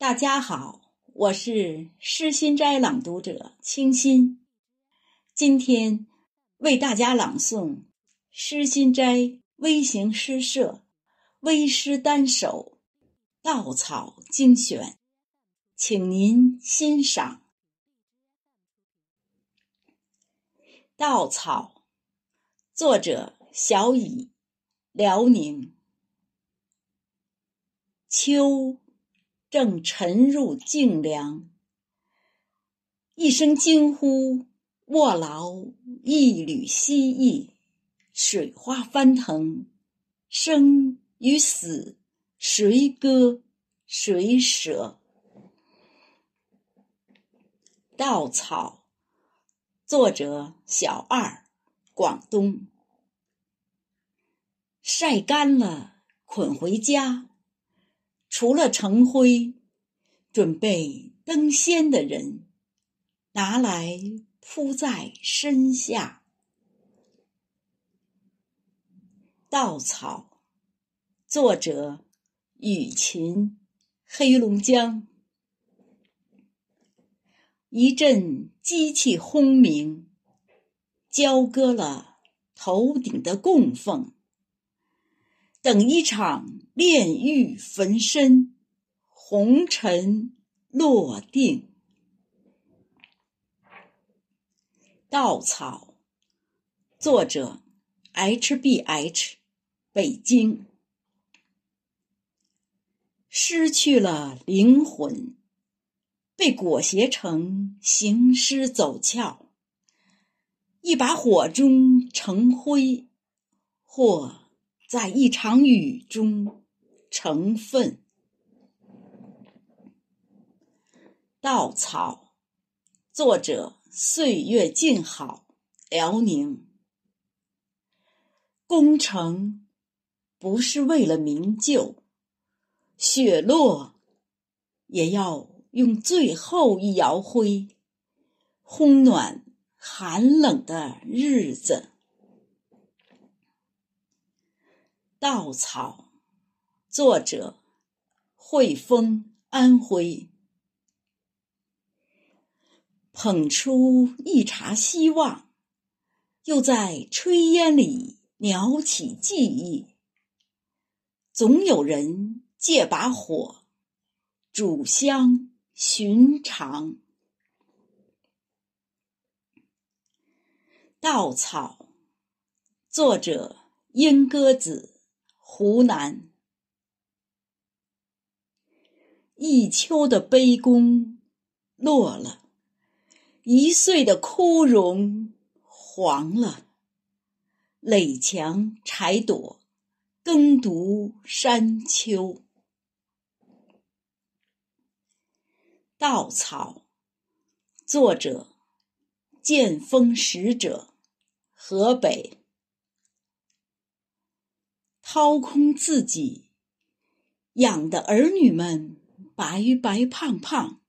大家好，我是诗心斋朗读者清新，今天为大家朗诵诗心斋微型诗社微诗单首《稻草精选》，请您欣赏。稻草，作者小乙，辽宁。秋。正沉入静凉，一声惊呼，卧劳一缕蜥蜴，水花翻腾，生与死，谁割谁舍？稻草，作者小二，广东。晒干了，捆回家。除了成灰，准备登仙的人，拿来铺在身下。稻草，作者雨琴，黑龙江。一阵机器轰鸣，交割了头顶的供奉。等一场炼狱焚身，红尘落定。稻草，作者 H B H，北京。失去了灵魂，被裹挟成行尸走俏，一把火中成灰，或。在一场雨中成分，稻草。作者：岁月静好，辽宁。攻城不是为了名就，雪落也要用最后一窑灰，烘暖寒冷的日子。稻草，作者汇丰，安徽。捧出一茬希望，又在炊烟里袅起记忆。总有人借把火，煮香寻常。稻草，作者莺歌子。湖南，一秋的悲弓落了，一岁的枯荣黄了。垒墙柴垛，耕读山丘。稻草，作者剑锋使者，河北。掏空自己，养的儿女们白白胖胖，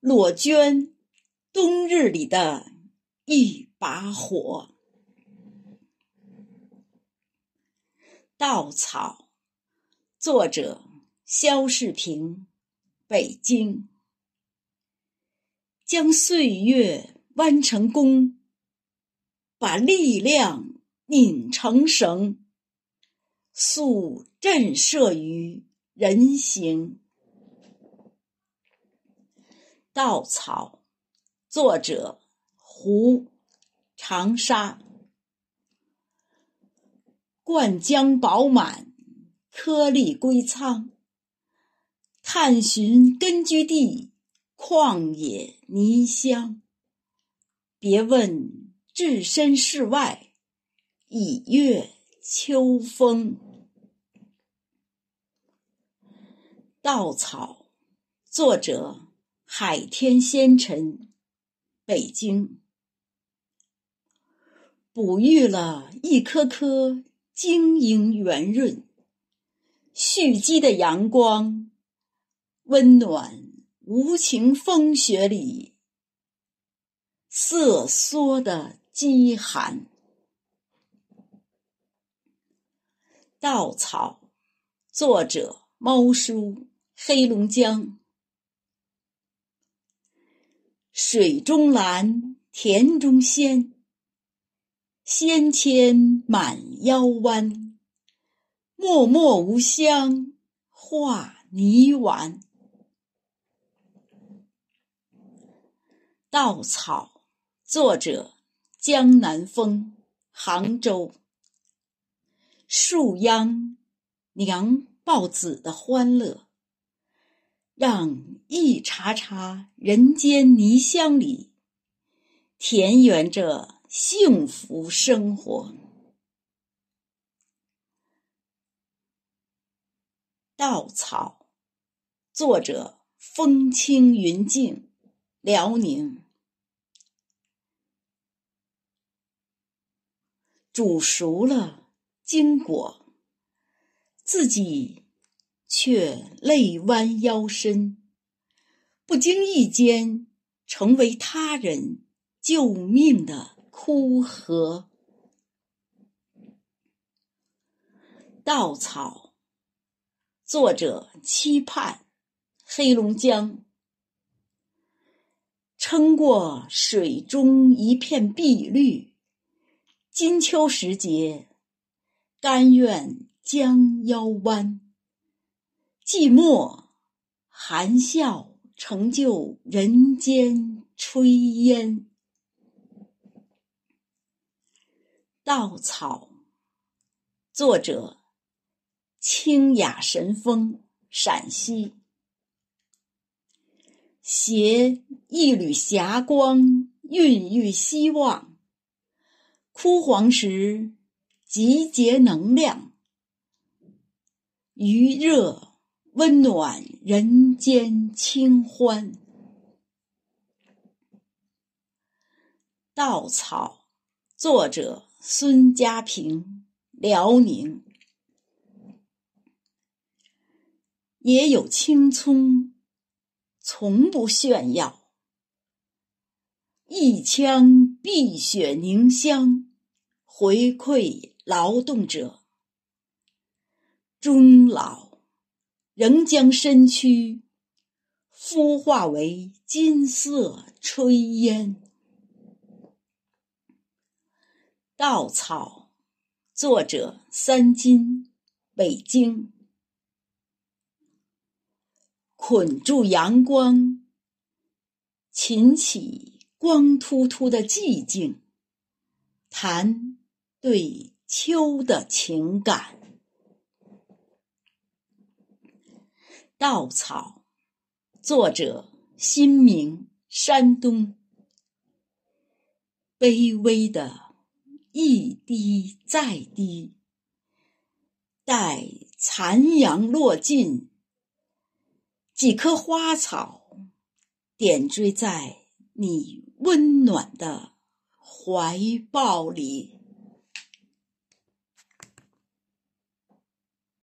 裸捐冬日里的一把火。稻草，作者肖世平，北京。将岁月弯成弓，把力量拧成绳。素震慑于人形。稻草，作者胡，长沙。灌浆饱满，颗粒归仓。探寻根据地，旷野泥香。别问置身事外，已越秋风。稻草，作者海天仙尘，北京。哺育了一颗颗晶莹圆润、蓄积的阳光，温暖无情风雪里瑟缩的饥寒。稻草，作者猫叔。黑龙江。水中蓝，田中仙，纤纤满腰弯。默默无香化泥丸。稻草，作者江南风，杭州。树秧娘抱子的欢乐。让一茬茬人间泥香里，田园着幸福生活。稻草，作者风清云静，辽宁。煮熟了经果，自己。却泪弯腰身，不经意间成为他人救命的枯荷。稻草，作者期盼，黑龙江。撑过水中一片碧绿，金秋时节，甘愿将腰弯。寂寞，含笑成就人间炊烟。稻草，作者清雅神风，陕西。携一缕霞光，孕育希望。枯黄时，集结能量。余热。温暖人间清欢。稻草，作者孙家平，辽宁。也有青葱，从不炫耀。一腔碧血凝香，回馈劳动者。终老。仍将身躯孵化为金色炊烟。稻草，作者三金，北京。捆住阳光，琴起光秃秃的寂静，谈对秋的情感。稻草，作者新明，山东。卑微的一滴再滴，待残阳落尽，几棵花草点缀在你温暖的怀抱里。